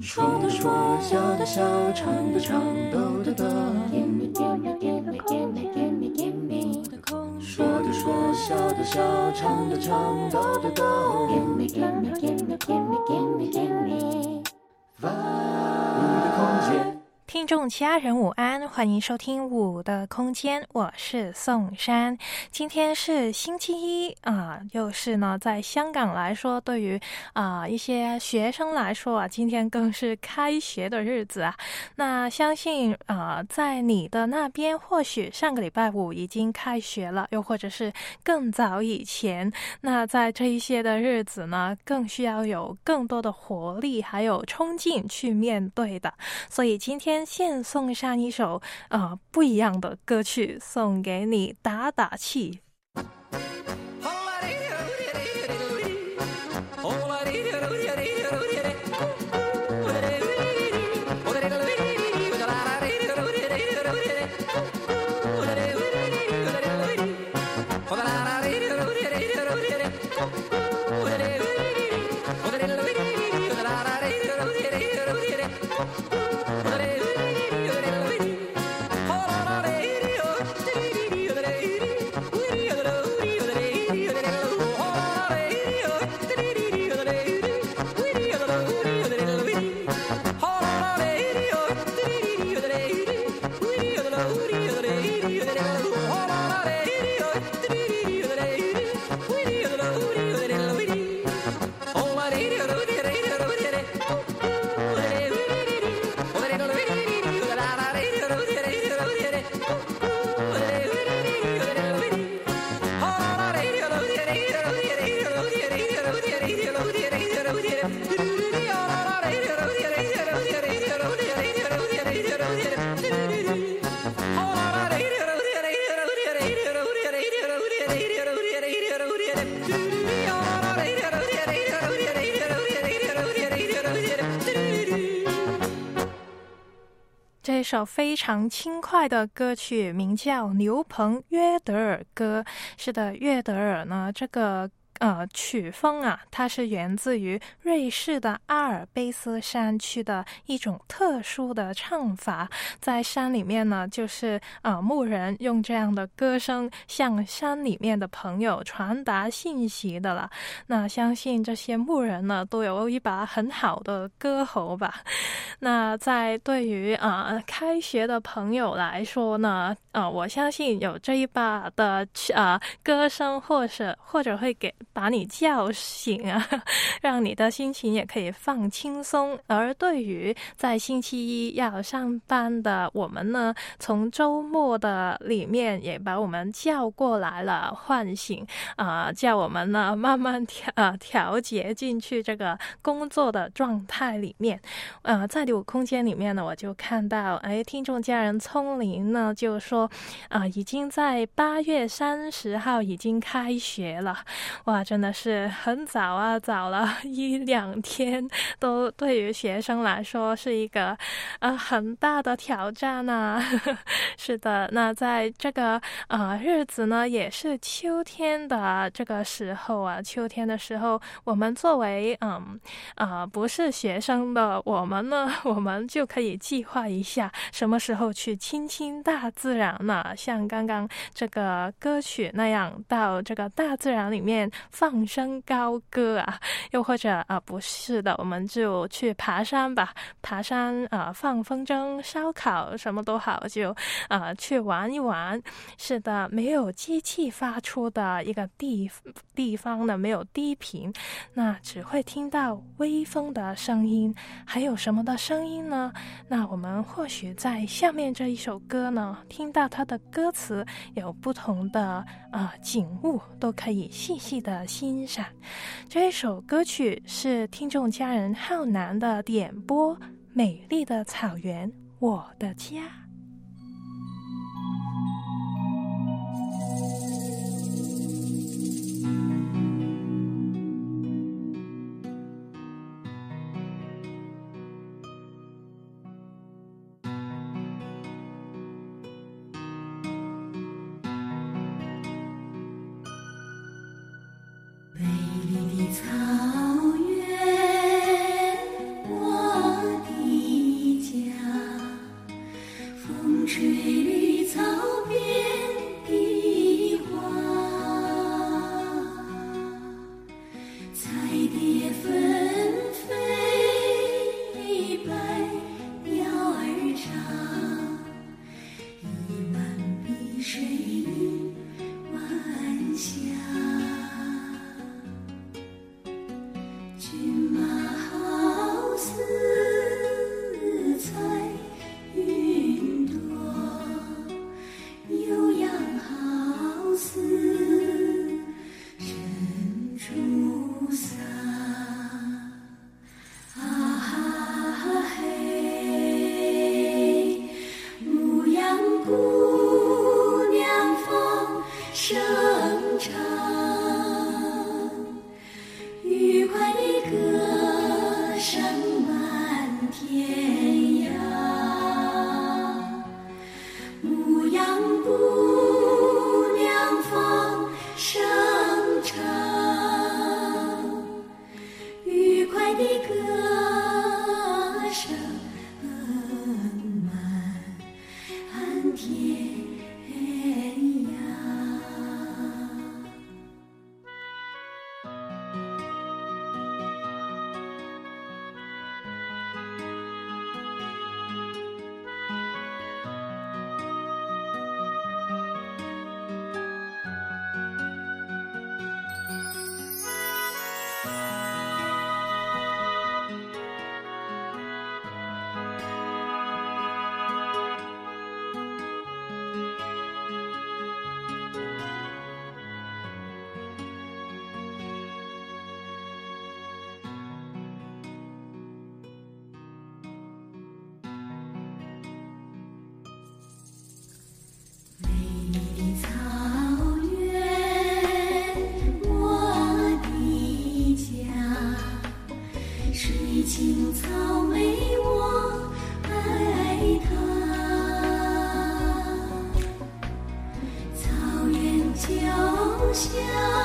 说的说，笑的笑，唱的唱，抖的抖。说的说，笑的笑，唱的唱，抖的抖。听众家人午安，欢迎收听五的空间，我是宋珊。今天是星期一啊，又是呢，在香港来说，对于啊一些学生来说啊，今天更是开学的日子啊。那相信啊，在你的那边，或许上个礼拜五已经开学了，又或者是更早以前。那在这一些的日子呢，更需要有更多的活力还有冲劲去面对的。所以今天。先送上一首呃不一样的歌曲，送给你打打气。首非常轻快的歌曲名叫《牛棚约德尔歌》。是的，约德尔呢，这个。呃，曲风啊，它是源自于瑞士的阿尔卑斯山区的一种特殊的唱法，在山里面呢，就是呃牧人用这样的歌声向山里面的朋友传达信息的了。那相信这些牧人呢，都有一把很好的歌喉吧。那在对于啊开学的朋友来说呢，呃，我相信有这一把的啊歌声，或者或者会给。把你叫醒啊，让你的心情也可以放轻松。而对于在星期一要上班的我们呢，从周末的里面也把我们叫过来了，唤醒啊，叫我们呢慢慢调啊调节进去这个工作的状态里面。呃，在第五空间里面呢，我就看到哎，听众家人聪明呢就说啊，已经在八月三十号已经开学了，哇！真的是很早啊，早了 一两天，都对于学生来说是一个呃很大的挑战呢。是的，那在这个呃日子呢，也是秋天的这个时候啊。秋天的时候，我们作为嗯啊不是学生的我们呢，我们就可以计划一下什么时候去亲亲大自然呢？像刚刚这个歌曲那样，到这个大自然里面。放声高歌啊，又或者啊，不是的，我们就去爬山吧。爬山啊，放风筝、烧烤，什么都好，就啊去玩一玩。是的，没有机器发出的一个地地方呢，没有低频，那只会听到微风的声音。还有什么的声音呢？那我们或许在下面这一首歌呢，听到它的歌词有不同的啊景物，都可以细细的。欣赏这一首歌曲是听众家人浩南的点播，《美丽的草原，我的家》。笑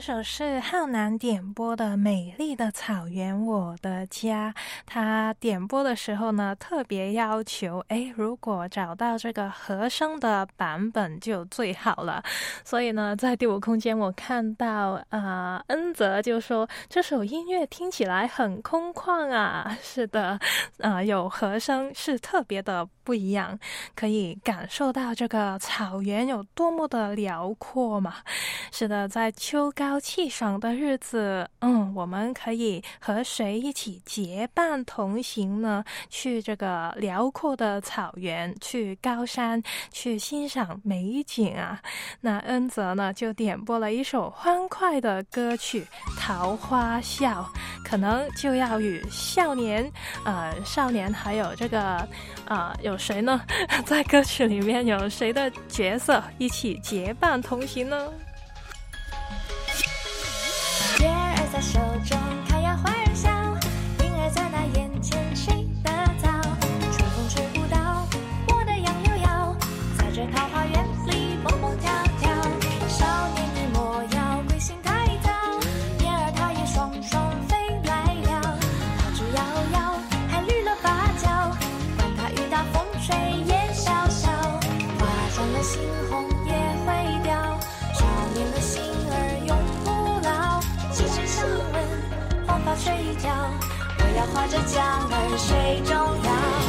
这首是浩南点播的《美丽的草原我的家》。他点播的时候呢，特别要求，哎，如果找到这个和声的版本就最好了。所以呢，在第五空间，我看到啊，恩泽就说这首音乐听起来很空旷啊。是的，啊，有和声是特别的不一样，可以感受到这个草原有多么的辽阔嘛。是的，在秋高。高气爽的日子，嗯，我们可以和谁一起结伴同行呢？去这个辽阔的草原，去高山，去欣赏美景啊！那恩泽呢，就点播了一首欢快的歌曲《桃花笑》，可能就要与少年、呃，少年还有这个，呃，有谁呢？在歌曲里面有谁的角色一起结伴同行呢？在手中，划着桨儿水中摇，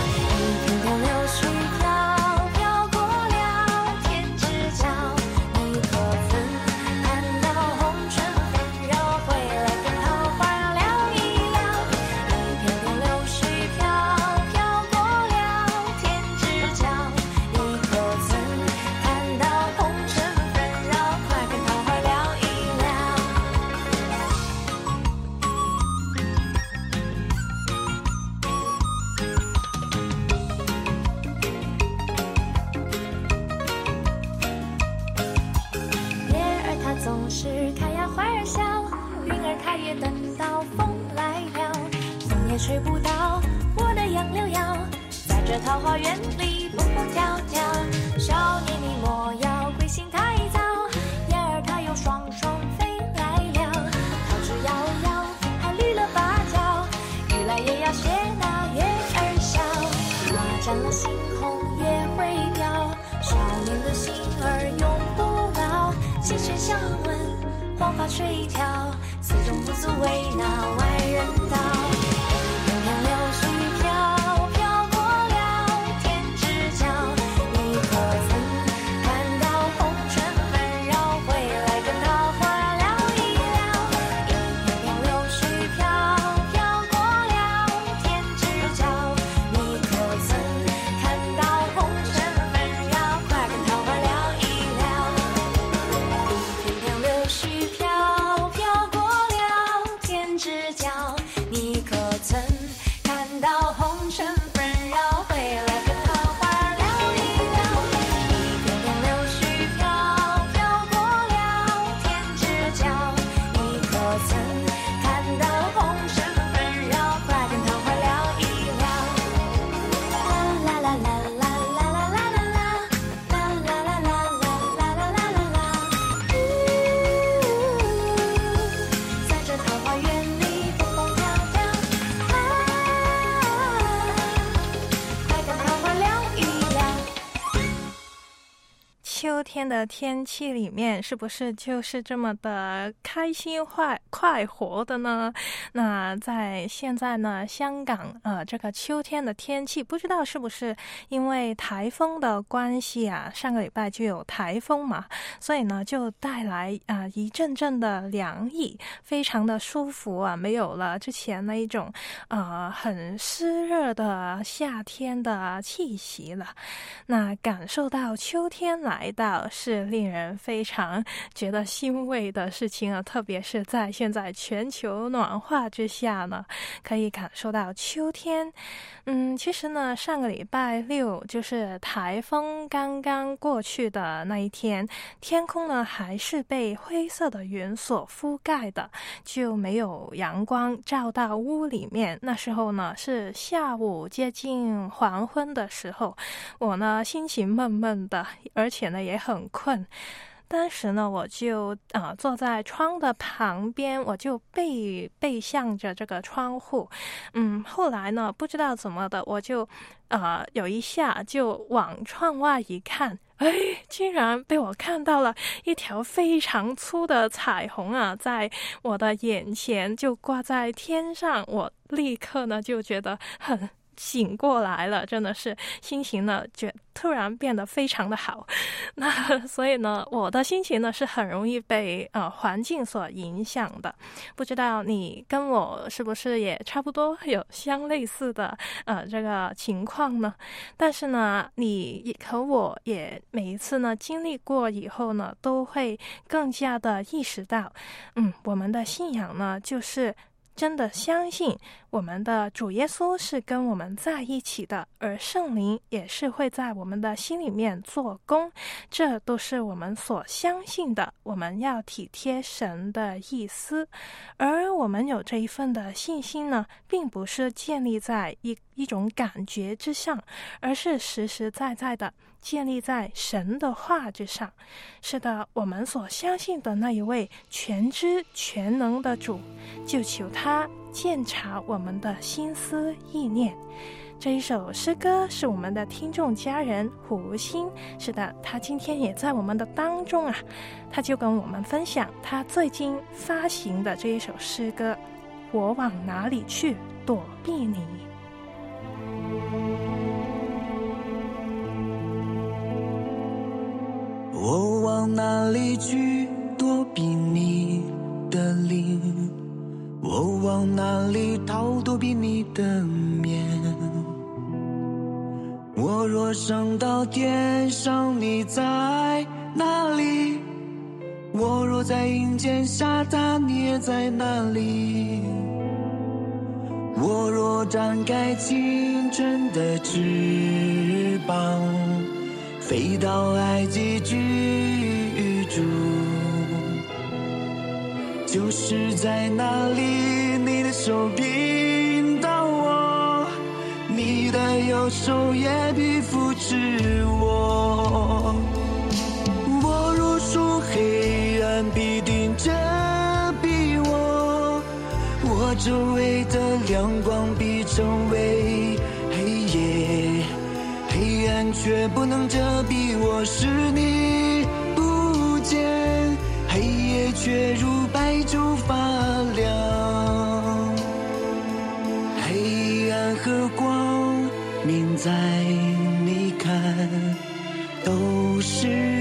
吹不到我的杨柳腰，在这桃花源里蹦蹦跳跳。少年你莫要归心太早，燕儿它又双双飞来了，桃之夭夭还绿了芭蕉，雨来也要谢那月儿笑。花沾了猩红也会凋，少年的心儿永不老。琴弦相闻，黄发垂髫，此中不足为那外人道。的天气里面，是不是就是这么的开心快快活的呢？那在现在呢，香港呃，这个秋天的天气，不知道是不是因为台风的关系啊？上个礼拜就有台风嘛，所以呢，就带来啊、一阵阵的凉意，非常的舒服啊，没有了之前那一种呃很湿热的夏天的气息了。那感受到秋天来到是令人非常觉得欣慰的事情啊，特别是在现在全球暖化之下呢，可以感受到秋天。嗯，其实呢，上个礼拜六就是台风刚刚过去的那一天，天空呢还是被灰色的云所覆盖的，就没有阳光照到屋里面。那时候呢是下午接近黄昏的时候，我呢心情闷闷的，而且呢也很困。当时呢，我就啊、坐在窗的旁边，我就背背向着这个窗户。嗯，后来呢，不知道怎么的，我就啊、有一下就往窗外一看，哎，竟然被我看到了一条非常粗的彩虹啊，在我的眼前就挂在天上，我立刻呢就觉得很。醒过来了，真的是心情呢，觉突然变得非常的好。那所以呢，我的心情呢是很容易被呃环境所影响的。不知道你跟我是不是也差不多有相类似的呃这个情况呢？但是呢，你和我也每一次呢经历过以后呢，都会更加的意识到，嗯，我们的信仰呢就是。真的相信我们的主耶稣是跟我们在一起的，而圣灵也是会在我们的心里面做工，这都是我们所相信的。我们要体贴神的意思，而我们有这一份的信心呢，并不是建立在一一种感觉之上，而是实实在在的建立在神的话之上。是的，我们所相信的那一位全知全能的主，就求他鉴察我们的心思意念。这一首诗歌是我们的听众家人胡鑫，是的，他今天也在我们的当中啊，他就跟我们分享他最近发行的这一首诗歌《我往哪里去躲避你》。我往哪里去躲避你的灵？我往哪里逃躲避你的面？我若升到天上，你在哪里？我若在阴间下榻，你也在哪里？我若展开青春的翅膀，飞到埃及去就是在那里，你的手引导我，你的右手也必扶持我。我若属黑暗，必定遮蔽我，我周围的亮光必成为黑夜，黑暗却不能遮蔽我，是你不见，黑夜却如明在你看都是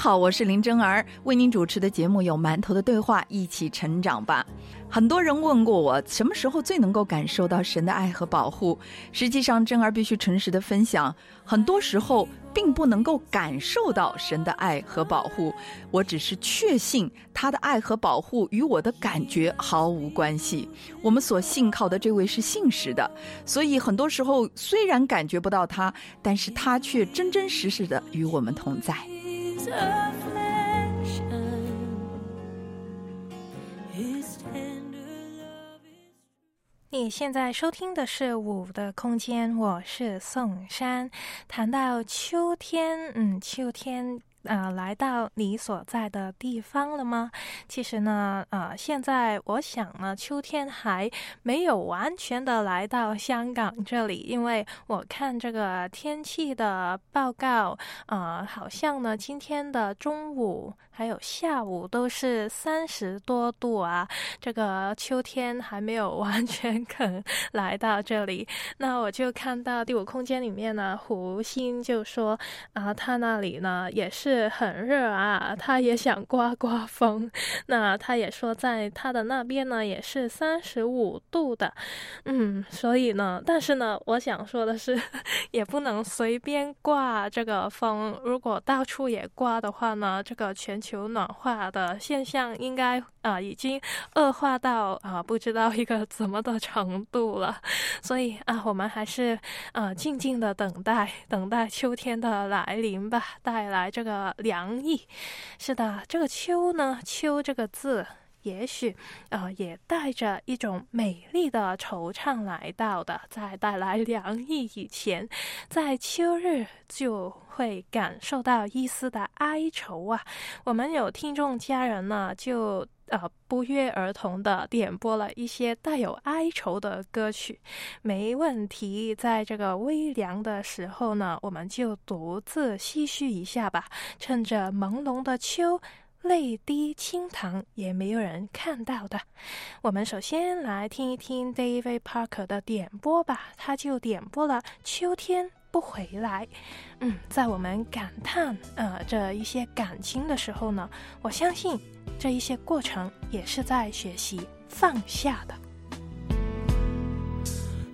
好，我是林真儿，为您主持的节目有《馒头的对话》，一起成长吧。很多人问过我，什么时候最能够感受到神的爱和保护？实际上，真儿必须诚实的分享，很多时候并不能够感受到神的爱和保护，我只是确信他的爱和保护与我的感觉毫无关系。我们所信靠的这位是信实的，所以很多时候虽然感觉不到他，但是他却真真实实的与我们同在。你现在收听的是《五的空间》，我是宋山。谈到秋天，嗯，秋天啊，来到你所在的地方了吗？其实呢，呃，现在我想呢，秋天还没有完全的来到香港这里，因为我看这个天气的报告，呃，好像呢，今天的中午还有下午都是三十多度啊。这个秋天还没有完全 肯来到这里，那我就看到第五空间里面呢，胡鑫就说啊，他那里呢也是很热啊，他也想刮刮风。那他也说，在他的那边呢也是三十五度的，嗯，所以呢，但是呢，我想说的是，也不能随便刮这个风。如果到处也刮的话呢，这个全球暖化的现象应该啊已经恶化到啊不知道一个怎么的程度了。所以啊，我们还是啊静静的等待，等待秋天的来临吧，带来这个凉意。是的，这个秋呢，秋这个字。也许，呃，也带着一种美丽的惆怅来到的，在带来凉意以前，在秋日就会感受到一丝的哀愁啊。我们有听众家人呢，就呃不约而同的点播了一些带有哀愁的歌曲，没问题。在这个微凉的时候呢，我们就独自唏嘘一下吧，趁着朦胧的秋。泪滴清塘，也没有人看到的。我们首先来听一听 David Parker 的点播吧，他就点播了《秋天不回来》。嗯，在我们感叹呃这一些感情的时候呢，我相信这一些过程也是在学习放下的。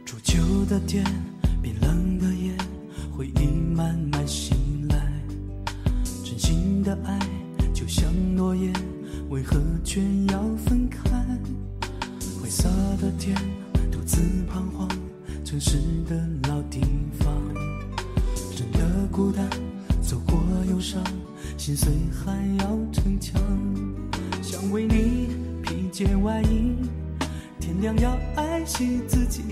初秋的天，冰冷的夜，回忆慢慢醒来，真心的爱。就像诺言，为何却要分开？灰色的天，独自彷徨，城市的老地方，真的孤单，走过忧伤，心碎还要逞强。想为你披件外衣，天亮要爱惜自己。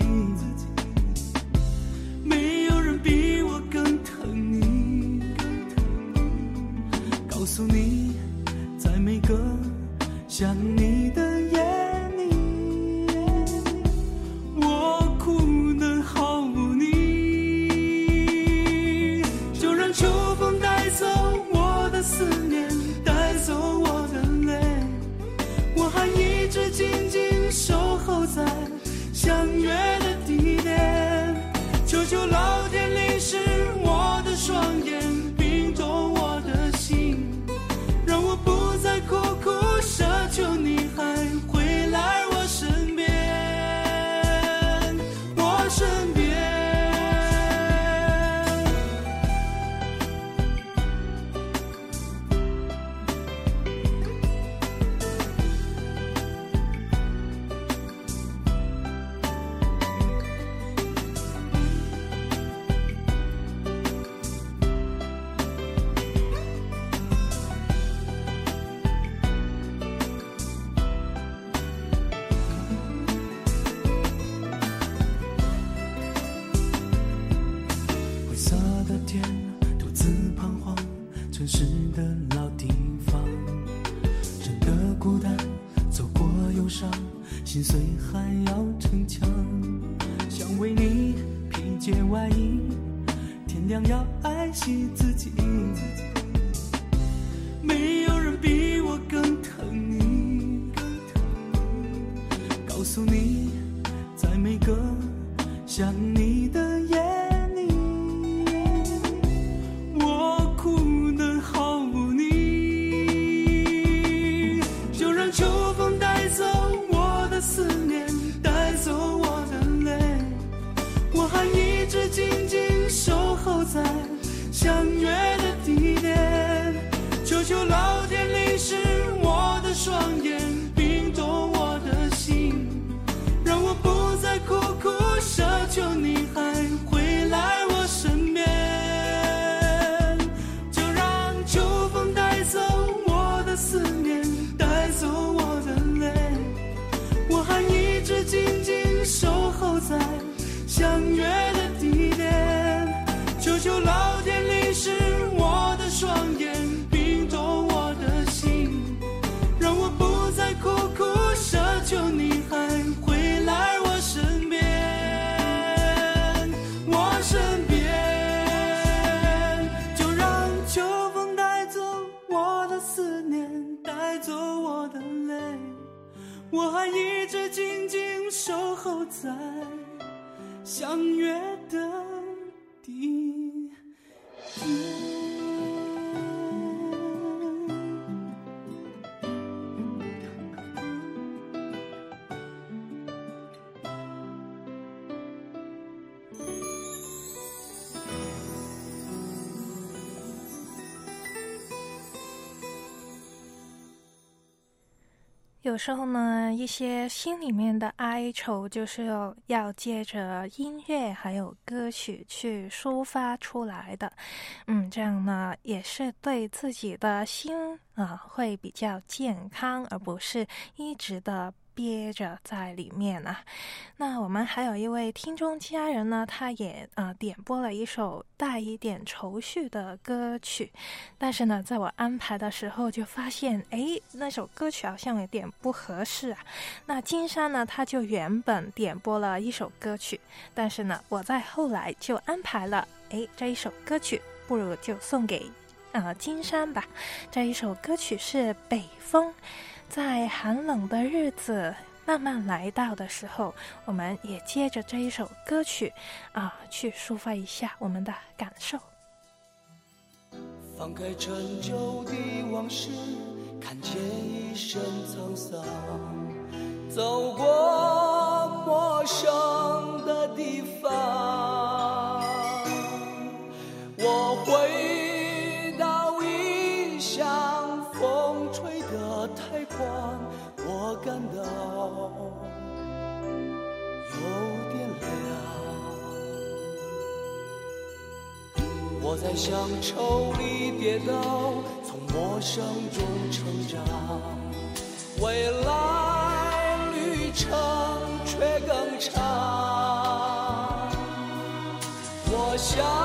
天独自彷徨城市的老地方真的孤单走过忧伤心碎还要逞强想为你披件外衣天亮要爱惜自己。有时候呢，一些心里面的哀愁，就是要要借着音乐还有歌曲去抒发出来的。嗯，这样呢，也是对自己的心啊会比较健康，而不是一直的。憋着在里面啊。那我们还有一位听众家人呢，他也呃点播了一首带一点愁绪的歌曲，但是呢，在我安排的时候就发现，哎，那首歌曲好像有点不合适啊。那金山呢，他就原本点播了一首歌曲，但是呢，我在后来就安排了，哎，这一首歌曲不如就送给呃金山吧。这一首歌曲是《北风》。在寒冷的日子慢慢来到的时候，我们也接着这一首歌曲啊，去抒发一下我们的感受。放开陈旧的往事，看见一身沧桑，走过陌生的地方，我在乡愁里跌倒，从陌生中成长，未来旅程却更长。我想。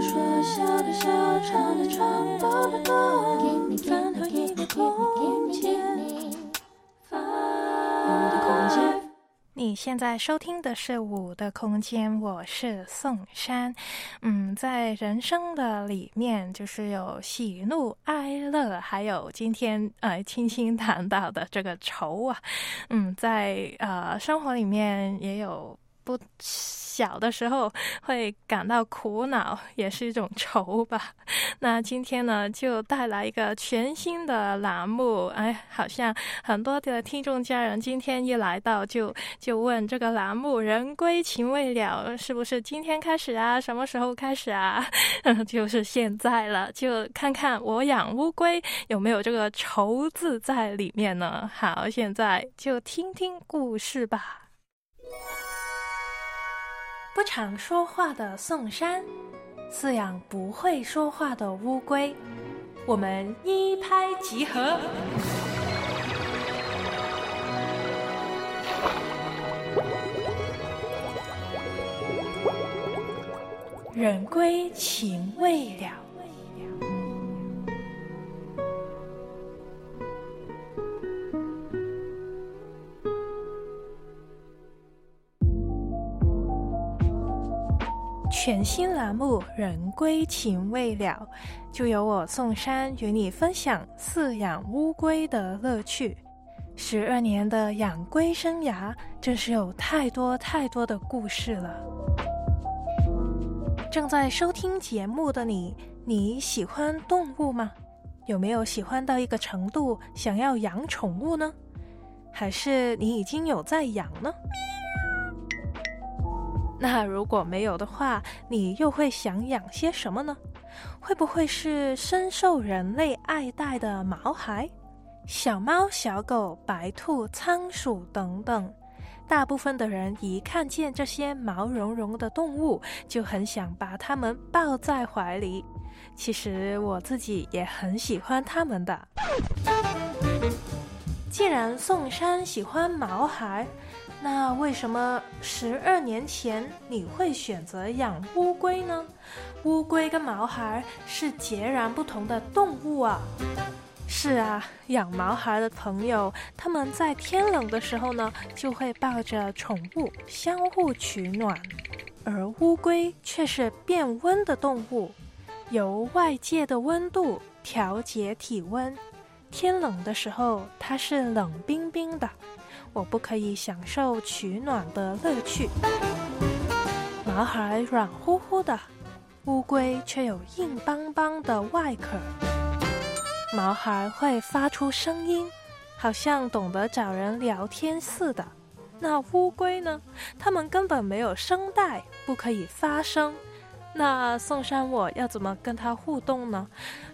说，笑的笑，唱的唱，抖的抖。饭后一个空间，你现在收听的是《我的空间》，我是宋珊。嗯，在人生的里面，就是有喜怒哀乐，还有今天呃轻轻谈到的这个愁啊。嗯，在呃生活里面也有不小的时候会感到苦恼，也是一种愁吧。那今天呢，就带来一个全新的栏目。哎，好像很多的听众家人今天一来到就就问这个栏目“人归情未了”是不是今天开始啊？什么时候开始啊？就是现在了，就看看我养乌龟有没有这个“愁”字在里面呢？好，现在就听听故事吧。不常说话的宋山，饲养不会说话的乌龟，我们一拍即合。人归情未了。全新栏目《人归情未了》，就由我宋山与你分享饲养乌龟的乐趣。十二年的养龟生涯，真是有太多太多的故事了。正在收听节目的你，你喜欢动物吗？有没有喜欢到一个程度，想要养宠物呢？还是你已经有在养呢？那如果没有的话，你又会想养些什么呢？会不会是深受人类爱戴的毛孩、小猫、小狗、白兔、仓鼠等等？大部分的人一看见这些毛茸茸的动物，就很想把它们抱在怀里。其实我自己也很喜欢它们的。既然宋山喜欢毛孩，那为什么十二年前你会选择养乌龟呢？乌龟跟毛孩是截然不同的动物啊！是啊，养毛孩的朋友，他们在天冷的时候呢，就会抱着宠物相互取暖，而乌龟却是变温的动物，由外界的温度调节体温。天冷的时候，它是冷冰冰的。我不可以享受取暖的乐趣。毛孩软乎乎的，乌龟却有硬邦邦的外壳。毛孩会发出声音，好像懂得找人聊天似的。那乌龟呢？它们根本没有声带，不可以发声。那宋山我要怎么跟它互动呢？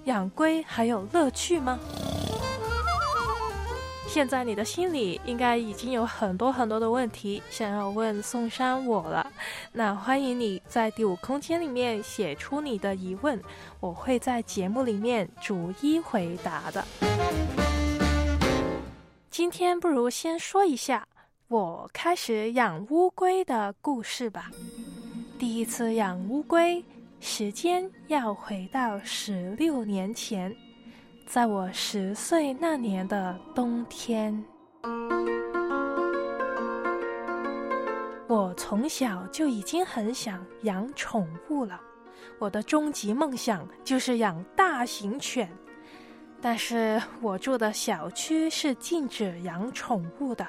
养龟还有乐趣吗？现在你的心里应该已经有很多很多的问题想要问宋山我了，那欢迎你在第五空间里面写出你的疑问，我会在节目里面逐一回答的。今天不如先说一下我开始养乌龟的故事吧。第一次养乌龟，时间要回到十六年前。在我十岁那年的冬天，我从小就已经很想养宠物了。我的终极梦想就是养大型犬，但是我住的小区是禁止养宠物的，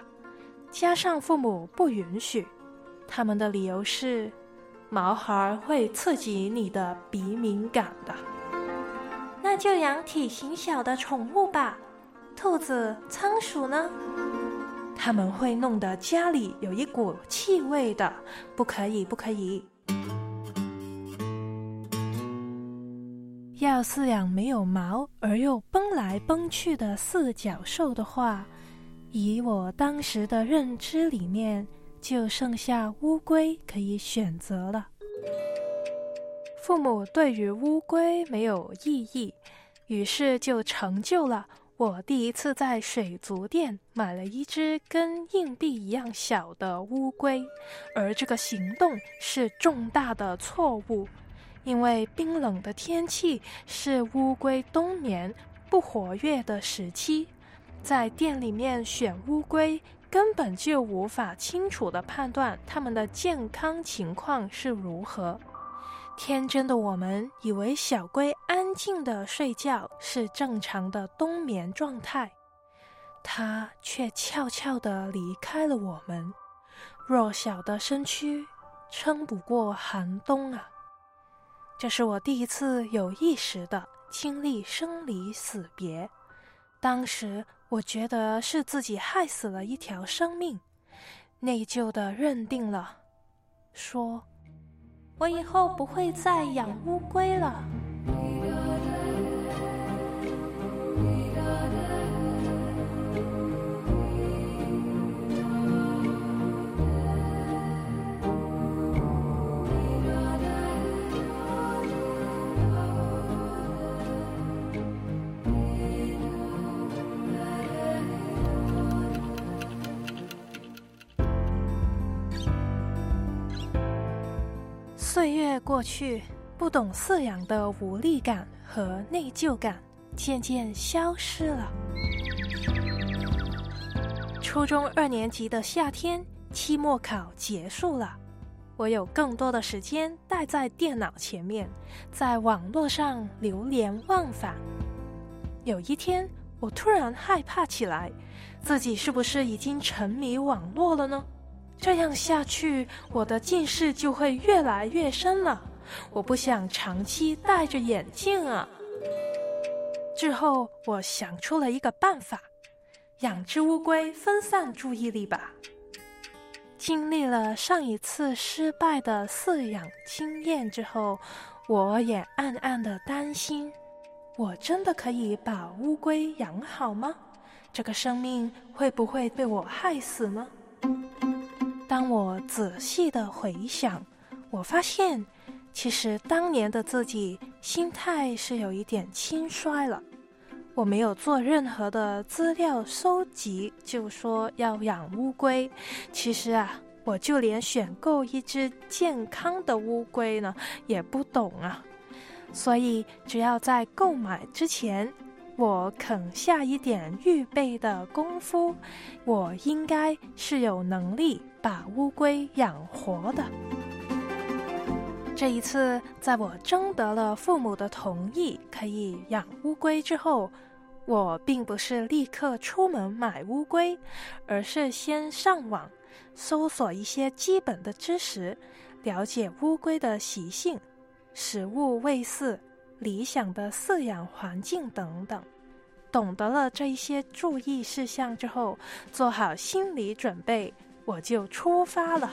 加上父母不允许，他们的理由是毛孩会刺激你的鼻敏感的。那就养体型小的宠物吧，兔子、仓鼠呢？它们会弄得家里有一股气味的，不可以，不可以。要饲养没有毛而又蹦来蹦去的四脚兽的话，以我当时的认知里面，就剩下乌龟可以选择了。父母对于乌龟没有异议，于是就成就了我第一次在水族店买了一只跟硬币一样小的乌龟，而这个行动是重大的错误，因为冰冷的天气是乌龟冬眠不活跃的时期，在店里面选乌龟根本就无法清楚的判断它们的健康情况是如何。天真的我们以为小龟安静的睡觉是正常的冬眠状态，它却悄悄地离开了我们。弱小的身躯撑不过寒冬啊！这是我第一次有意识的经历生离死别。当时我觉得是自己害死了一条生命，内疚的认定了，说。我以后不会再养乌龟了。在过去，不懂饲养的无力感和内疚感渐渐消失了。初中二年级的夏天，期末考结束了，我有更多的时间待在电脑前面，在网络上流连忘返。有一天，我突然害怕起来，自己是不是已经沉迷网络了呢？这样下去，我的近视就会越来越深了。我不想长期戴着眼镜啊。之后，我想出了一个办法：养只乌龟，分散注意力吧。经历了上一次失败的饲养经验之后，我也暗暗的担心：我真的可以把乌龟养好吗？这个生命会不会被我害死呢？当我仔细的回想，我发现，其实当年的自己心态是有一点轻率了。我没有做任何的资料收集，就说要养乌龟。其实啊，我就连选购一只健康的乌龟呢，也不懂啊。所以，只要在购买之前，我肯下一点预备的功夫，我应该是有能力。把乌龟养活的。这一次，在我征得了父母的同意，可以养乌龟之后，我并不是立刻出门买乌龟，而是先上网搜索一些基本的知识，了解乌龟的习性、食物喂饲、理想的饲养环境等等。懂得了这一些注意事项之后，做好心理准备。我就出发了。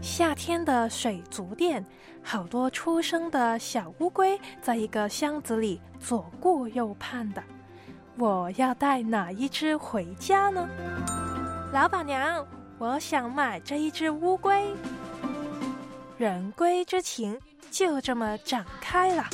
夏天的水族店，好多出生的小乌龟在一个箱子里左顾右盼的。我要带哪一只回家呢？老板娘，我想买这一只乌龟。人龟之情就这么展开了。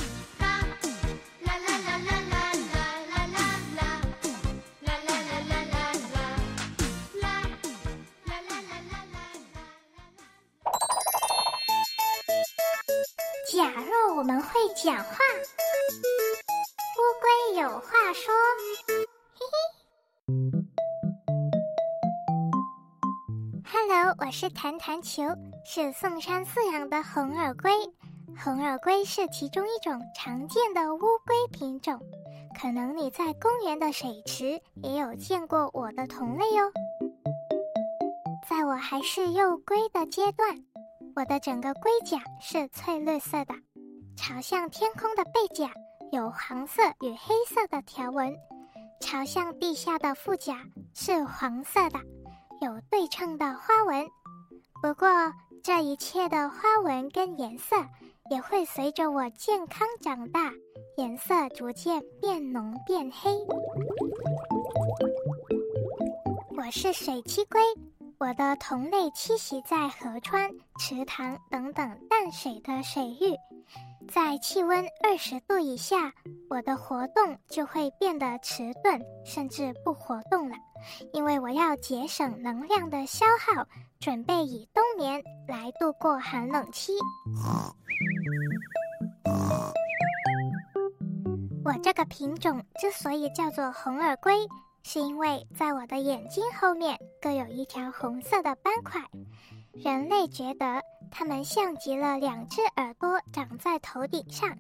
假若我们会讲话，乌龟有话说，嘿嘿。Hello，我是弹弹球，是宋山饲养的红耳龟。红耳龟是其中一种常见的乌龟品种，可能你在公园的水池也有见过我的同类哦。在我还是幼龟的阶段，我的整个龟甲是翠绿色的。朝向天空的背甲有黄色与黑色的条纹，朝向地下的腹甲是黄色的，有对称的花纹。不过这一切的花纹跟颜色也会随着我健康长大，颜色逐渐变浓变黑。我是水栖龟，我的同类栖息在河川、池塘等等淡水的水域。在气温二十度以下，我的活动就会变得迟钝，甚至不活动了，因为我要节省能量的消耗，准备以冬眠来度过寒冷期。我这个品种之所以叫做红耳龟，是因为在我的眼睛后面各有一条红色的斑块。人类觉得它们像极了两只耳朵长在头顶上，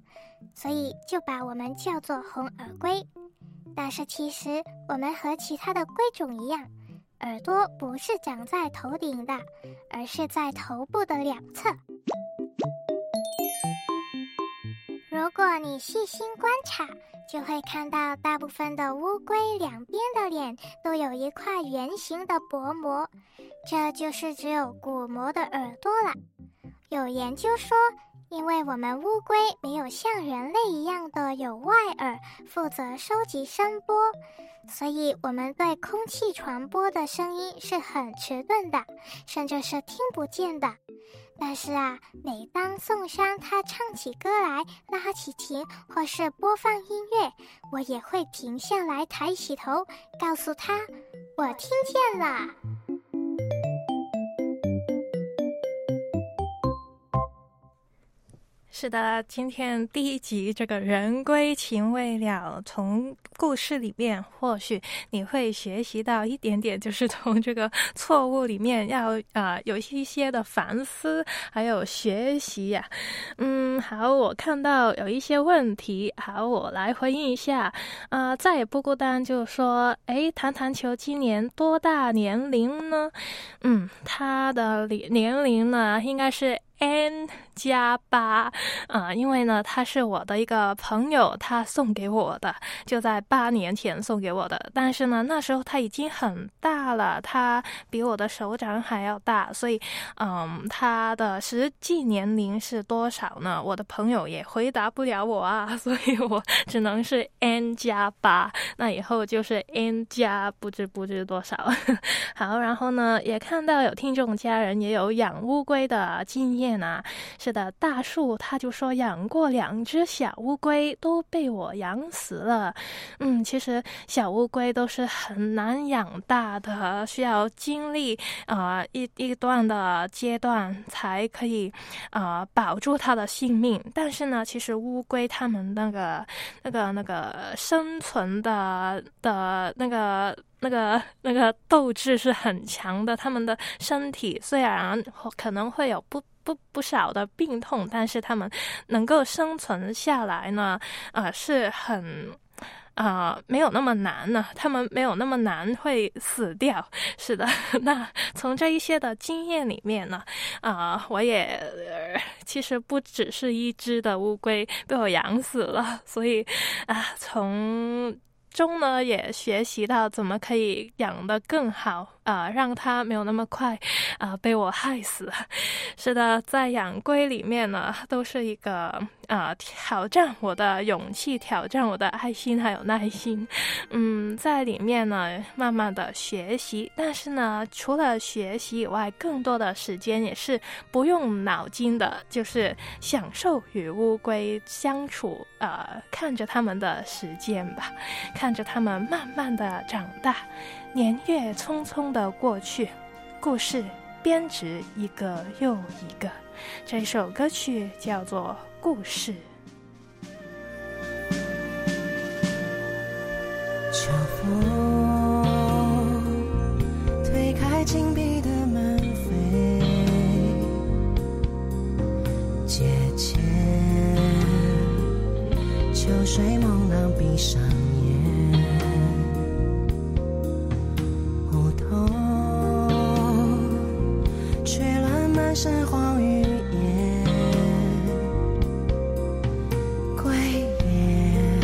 所以就把我们叫做红耳龟。但是其实我们和其他的龟种一样，耳朵不是长在头顶的，而是在头部的两侧。如果你细心观察，就会看到大部分的乌龟两边的脸都有一块圆形的薄膜，这就是只有鼓膜的耳朵了。有研究说，因为我们乌龟没有像人类一样的有外耳，负责收集声波，所以我们对空气传播的声音是很迟钝的，甚至是听不见的。但是啊，每当宋山他唱起歌来，拉起琴，或是播放音乐，我也会停下来，抬起头，告诉他，我听见了。是的，今天第一集这个人归情未了，从故事里面或许你会学习到一点点，就是从这个错误里面要啊有一些的反思，还有学习呀。嗯，好，我看到有一些问题，好，我来回应一下。啊，再也不孤单，就说，哎，弹弹球今年多大年龄呢？嗯，他的年年龄呢，应该是。n 加八，啊，因为呢，他是我的一个朋友，他送给我的，就在八年前送给我的。但是呢，那时候他已经很大了，他比我的手掌还要大，所以，嗯，他的实际年龄是多少呢？我的朋友也回答不了我啊，所以我只能是 n 加八。那以后就是 n 加不知不知多少。好，然后呢，也看到有听众家人也有养乌龟的经验。啊，是的，大树他就说养过两只小乌龟，都被我养死了。嗯，其实小乌龟都是很难养大的，需要经历啊一一段的阶段才可以啊保住它的性命。但是呢，其实乌龟它们那个那个那个生存的的那个。那个那个斗志是很强的，他们的身体虽然可能会有不不不少的病痛，但是他们能够生存下来呢，呃，是很啊没有那么难呢，他们没有那么难会死掉。是的，那从这一些的经验里面呢，啊，我也其实不只是一只的乌龟被我养死了，所以啊，从。中呢也学习到怎么可以养得更好。啊，让它没有那么快啊被我害死。是的，在养龟里面呢，都是一个。啊！挑战我的勇气，挑战我的爱心还有耐心。嗯，在里面呢，慢慢的学习。但是呢，除了学习以外，更多的时间也是不用脑筋的，就是享受与乌龟相处。呃，看着他们的时间吧，看着他们慢慢的长大，年月匆匆的过去，故事编织一个又一个。这首歌曲叫做。故事。秋风推开紧闭的门扉，阶前秋水朦胧，闭上山黄雨夜，归雁，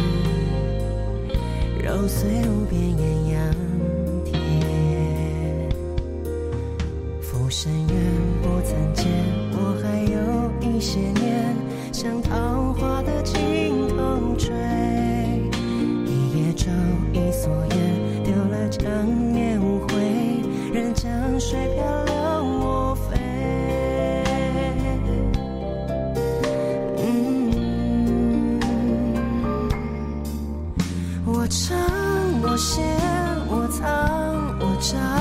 揉碎路边艳阳天。浮生远，不曾见，我还有一些念，想逃。我藏，我找。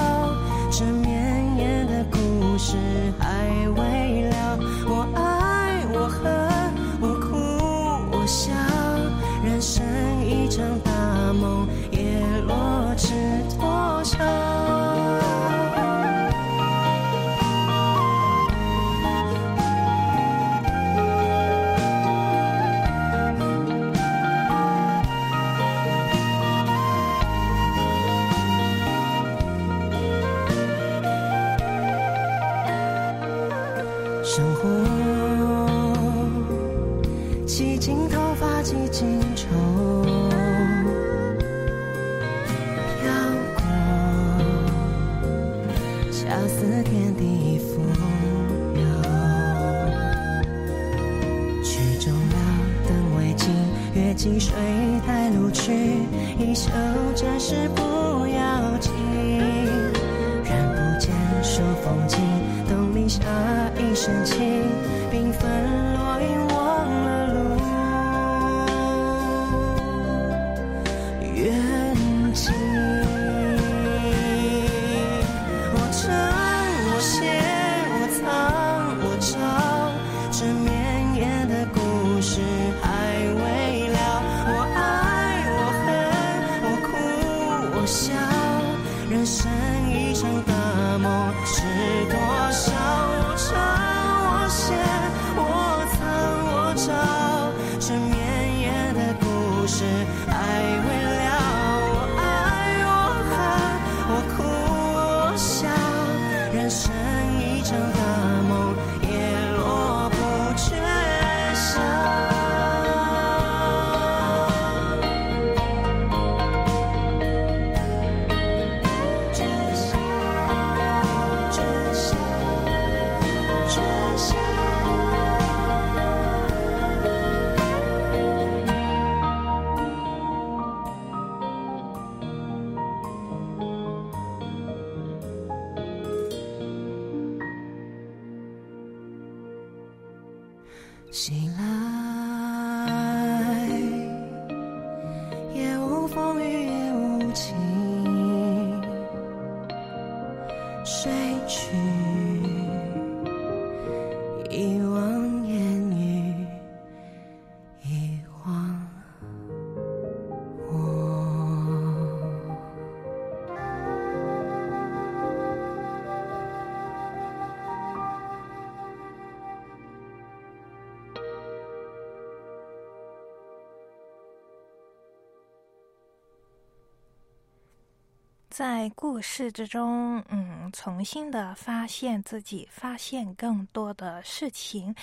在故事之中嗯重新的发现自己发现更多的事情。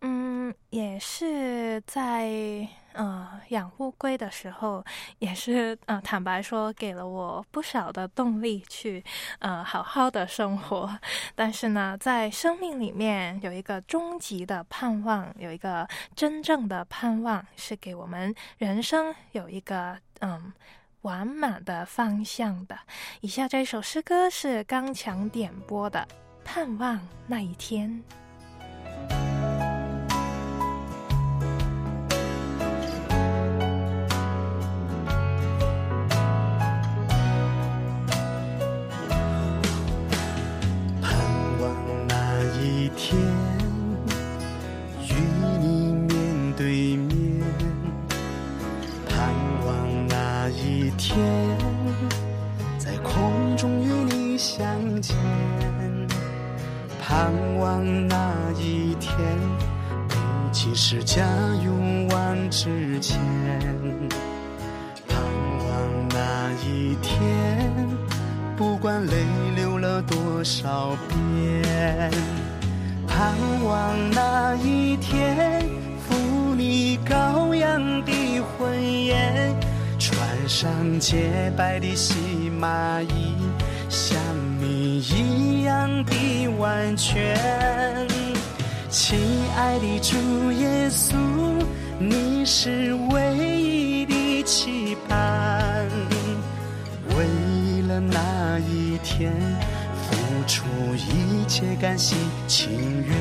嗯也是在呃养乌龟的时候也是呃坦白说给了我不少的动力去呃好好的生活。但是呢在生命里面有一个终极的盼望有一个真正的盼望是给我们人生有一个嗯完满的方向的，以下这一首诗歌是刚强点播的，《盼望那一天》。白的细麻衣像你一样的完全亲爱的主耶稣你是唯一的期盼。为了那一天付出一切甘心情愿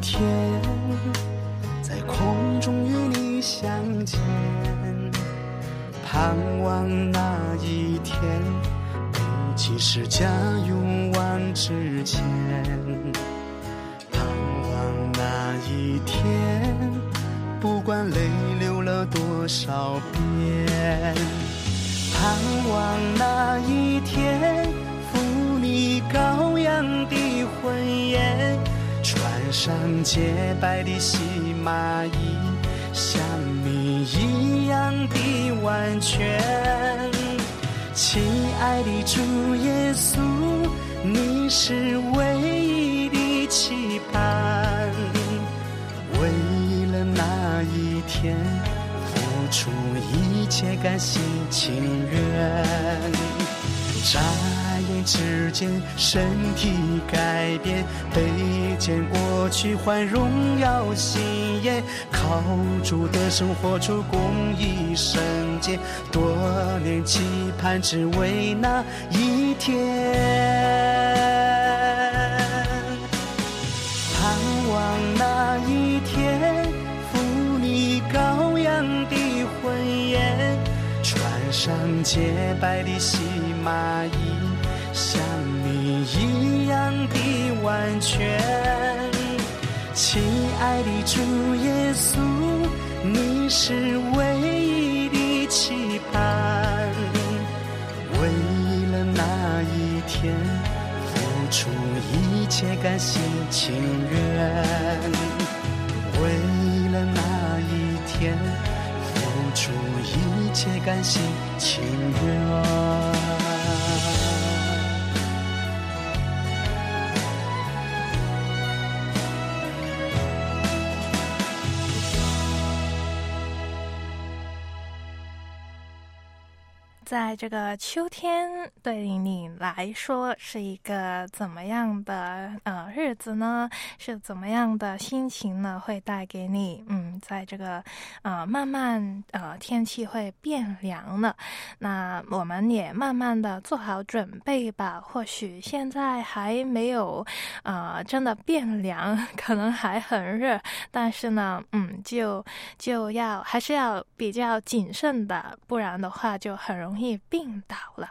天在空中与你相见，盼望那一天背起十架勇往直前，盼望那一天。不管泪流了多少遍，盼望那一天，赴你羔羊的婚宴，上洁白的细麻衣，像你一样的完全。亲爱的主耶稣，你是唯一的期盼。为了那一天，付出一切，甘心情愿。眨眼之间，身体改变，背肩过去换荣耀新颜，靠主的生活出公义圣洁，多年期盼，只为那一天。盼望那一天，赴你羔羊的婚宴，穿上洁白的细蚂蚁，像你一样的完全。亲爱的主耶稣，你是唯一的期盼，为了那一天。付出一切，甘心情愿。为了那一天，付出一切，甘心情愿。在这个秋天，对你来说是一个怎么样的呃日子呢？是怎么样的心情呢？会带给你嗯，在这个呃慢慢呃天气会变凉了，那我们也慢慢的做好准备吧。或许现在还没有呃真的变凉，可能还很热，但是呢，嗯，就就要还是要比较谨慎的，不然的话就很容易病倒了。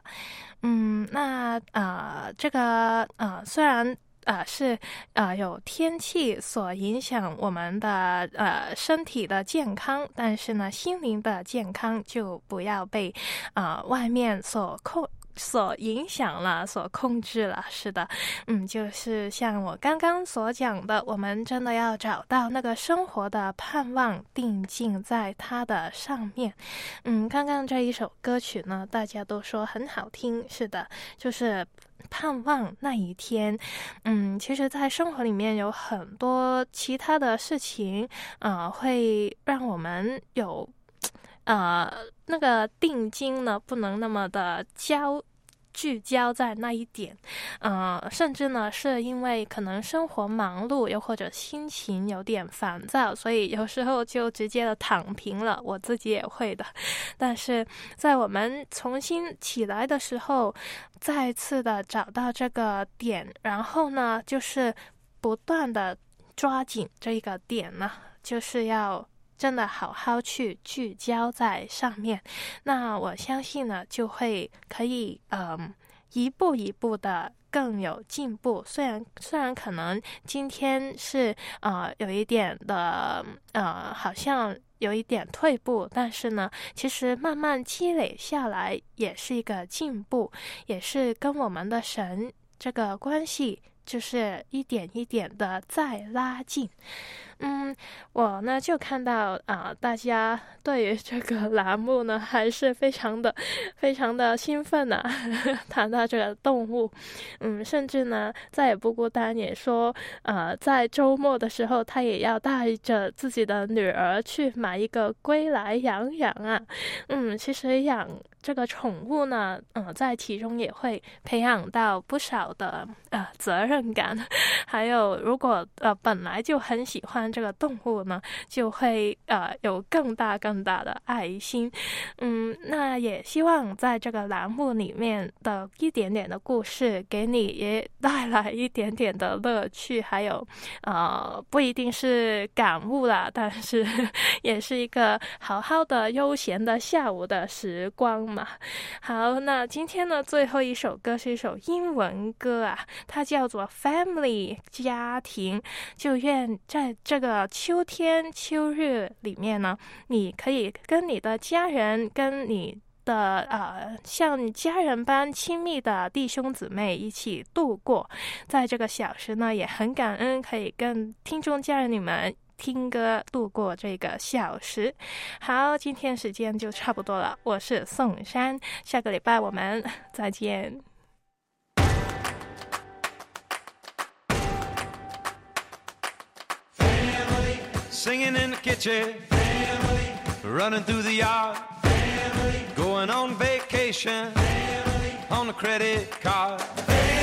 嗯，那呃，这个呃，虽然呃是呃有天气所影响我们的呃身体的健康，但是呢，心灵的健康就不要被呃外面所控。所影响了，所控制了，是的，嗯，就是像我刚刚所讲的，我们真的要找到那个生活的盼望，定睛在它的上面。嗯，刚刚这一首歌曲呢，大家都说很好听，是的，就是盼望那一天。嗯，其实，在生活里面有很多其他的事情，呃，会让我们有。呃，那个定睛呢，不能那么的焦聚焦在那一点，呃，甚至呢，是因为可能生活忙碌，又或者心情有点烦躁，所以有时候就直接的躺平了。我自己也会的，但是在我们重新起来的时候，再次的找到这个点，然后呢，就是不断的抓紧这个点呢，就是要。真的好好去聚焦在上面，那我相信呢，就会可以嗯一步一步的更有进步。虽然虽然可能今天是呃有一点的呃，好像有一点退步，但是呢，其实慢慢积累下来也是一个进步，也是跟我们的神这个关系就是一点一点的在拉近。嗯，我呢就看到啊，大家对于这个栏目呢还是非常的、非常的兴奋呐。谈到这个动物，嗯，甚至呢再也不孤单，也说呃，在周末的时候，他也要带着自己的女儿去买一个龟来养养啊。嗯，其实养这个宠物呢，嗯，在其中也会培养到不少的呃责任感，还有如果呃本来就很喜欢。这个动物呢，就会呃有更大更大的爱心，嗯，那也希望在这个栏目里面的一点点的故事，给你也带来一点点的乐趣，还有呃不一定是感悟啦，但是 也是一个好好的悠闲的下午的时光嘛。好，那今天呢最后一首歌是一首英文歌啊，它叫做《Family》家庭，就愿在这。这个秋天秋日里面呢，你可以跟你的家人，跟你的呃像家人般亲密的弟兄姊妹一起度过。在这个小时呢，也很感恩可以跟听众家人你们听歌度过这个小时。好，今天时间就差不多了，我是宋山，下个礼拜我们再见。Singing in the kitchen, Family. running through the yard, Family. going on vacation Family. on a credit card. Family.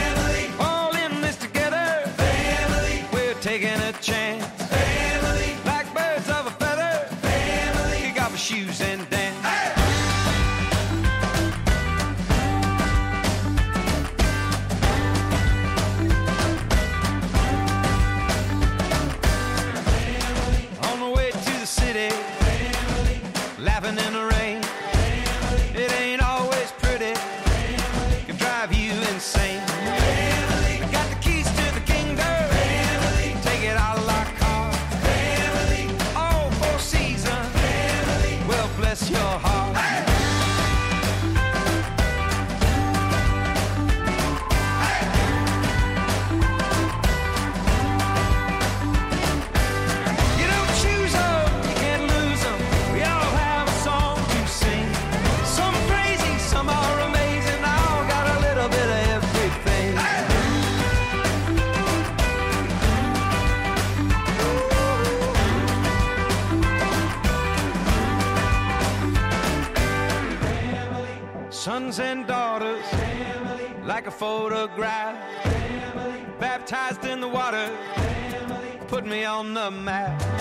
Like a photograph, baptized in the water, put me on the map.